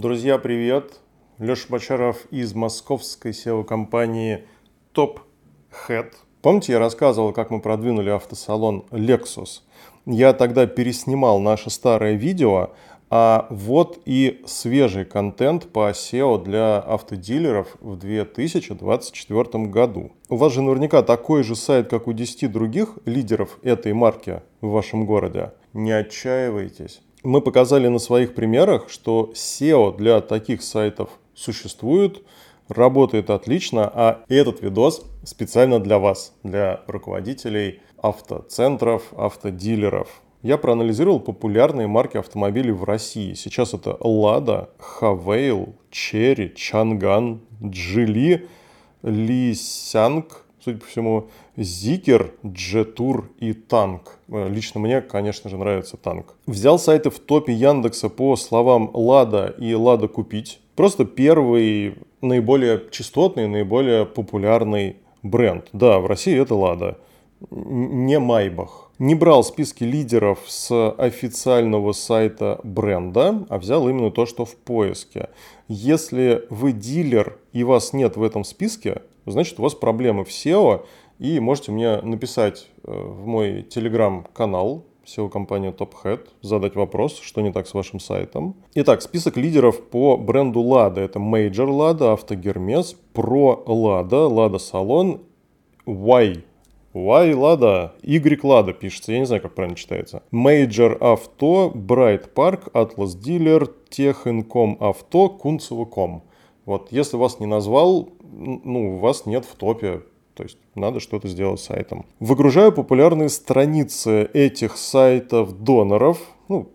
Друзья, привет! Леша Бочаров из московской SEO-компании Top Head. Помните, я рассказывал, как мы продвинули автосалон Lexus? Я тогда переснимал наше старое видео, а вот и свежий контент по SEO для автодилеров в 2024 году. У вас же наверняка такой же сайт, как у 10 других лидеров этой марки в вашем городе. Не отчаивайтесь. Мы показали на своих примерах, что SEO для таких сайтов существует, работает отлично, а этот видос специально для вас, для руководителей автоцентров, автодилеров. Я проанализировал популярные марки автомобилей в России. Сейчас это Lada, Havail, Cherry, Chang'an, Geely, Li судя по всему, Zikr, Jetour и Танк. Э, лично мне, конечно же, нравится Танк. Взял сайты в топе Яндекса по словам Лада и Лада купить. Просто первый наиболее частотный, наиболее популярный бренд. Да, в России это Лада, не Майбах не брал списки лидеров с официального сайта бренда, а взял именно то, что в поиске. Если вы дилер и вас нет в этом списке, значит у вас проблемы в SEO, и можете мне написать э, в мой телеграм-канал SEO-компании TopHead, задать вопрос, что не так с вашим сайтом. Итак, список лидеров по бренду Lada. Это Major Lada, Автогермес, Pro Lada, Lada Salon, Y Y Lada, Y Lada пишется, я не знаю, как правильно читается. Major Авто, Bright Park, Atlas Dealer, Техинком Авто, Кунцево.ком. Вот, если вас не назвал, ну, вас нет в топе, то есть надо что-то сделать с сайтом. Выгружаю популярные страницы этих сайтов доноров, ну,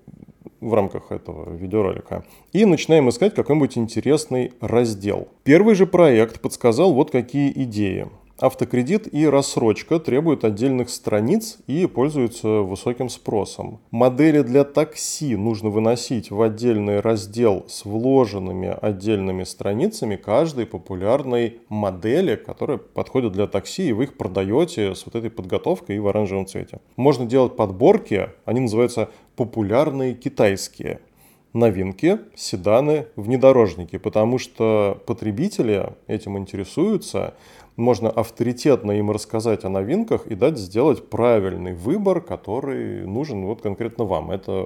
в рамках этого видеоролика. И начинаем искать какой-нибудь интересный раздел. Первый же проект подсказал вот какие идеи. Автокредит и рассрочка требуют отдельных страниц и пользуются высоким спросом. Модели для такси нужно выносить в отдельный раздел с вложенными отдельными страницами каждой популярной модели, которая подходит для такси, и вы их продаете с вот этой подготовкой и в оранжевом цвете. Можно делать подборки, они называются популярные китайские новинки, седаны, внедорожники, потому что потребители этим интересуются, можно авторитетно им рассказать о новинках и дать сделать правильный выбор, который нужен вот конкретно вам. Это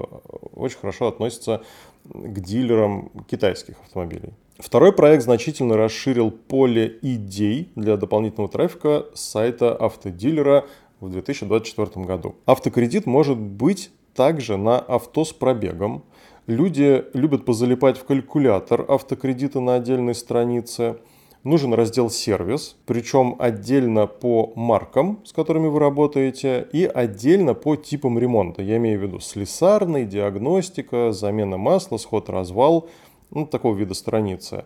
очень хорошо относится к дилерам китайских автомобилей. Второй проект значительно расширил поле идей для дополнительного трафика с сайта автодилера в 2024 году. Автокредит может быть также на авто с пробегом. Люди любят позалипать в калькулятор автокредита на отдельной странице – нужен раздел «Сервис», причем отдельно по маркам, с которыми вы работаете, и отдельно по типам ремонта. Я имею в виду слесарный, диагностика, замена масла, сход-развал, ну, такого вида страницы.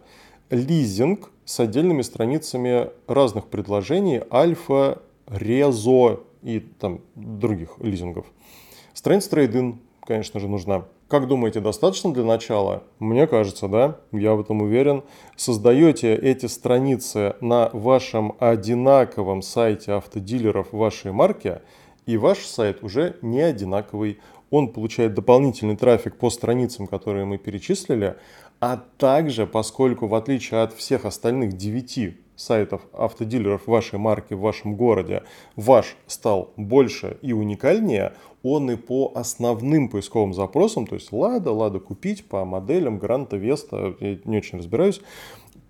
Лизинг с отдельными страницами разных предложений, альфа, резо и там других лизингов. Страница трейдин, конечно же, нужна. Как думаете, достаточно для начала? Мне кажется, да, я в этом уверен. Создаете эти страницы на вашем одинаковом сайте автодилеров вашей марки, и ваш сайт уже не одинаковый. Он получает дополнительный трафик по страницам, которые мы перечислили, а также, поскольку в отличие от всех остальных 9 сайтов автодилеров вашей марки в вашем городе ваш стал больше и уникальнее, он и по основным поисковым запросам, то есть Лада, Лада купить по моделям Гранта, Веста, я не очень разбираюсь,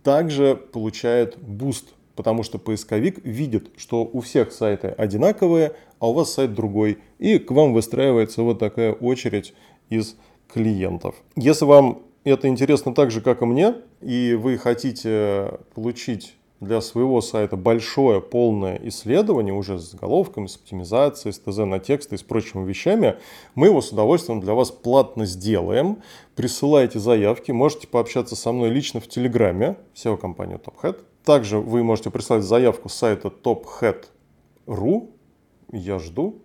также получает буст, потому что поисковик видит, что у всех сайты одинаковые, а у вас сайт другой, и к вам выстраивается вот такая очередь из клиентов. Если вам это интересно так же, как и мне, и вы хотите получить для своего сайта большое полное исследование уже с заголовками, с оптимизацией, с ТЗ на тексты и с прочими вещами, мы его с удовольствием для вас платно сделаем. Присылайте заявки, можете пообщаться со мной лично в Телеграме, SEO-компания TopHead. Также вы можете прислать заявку с сайта tophead.ru. Я жду.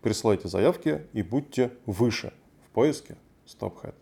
Присылайте заявки и будьте выше в поиске с TopHead.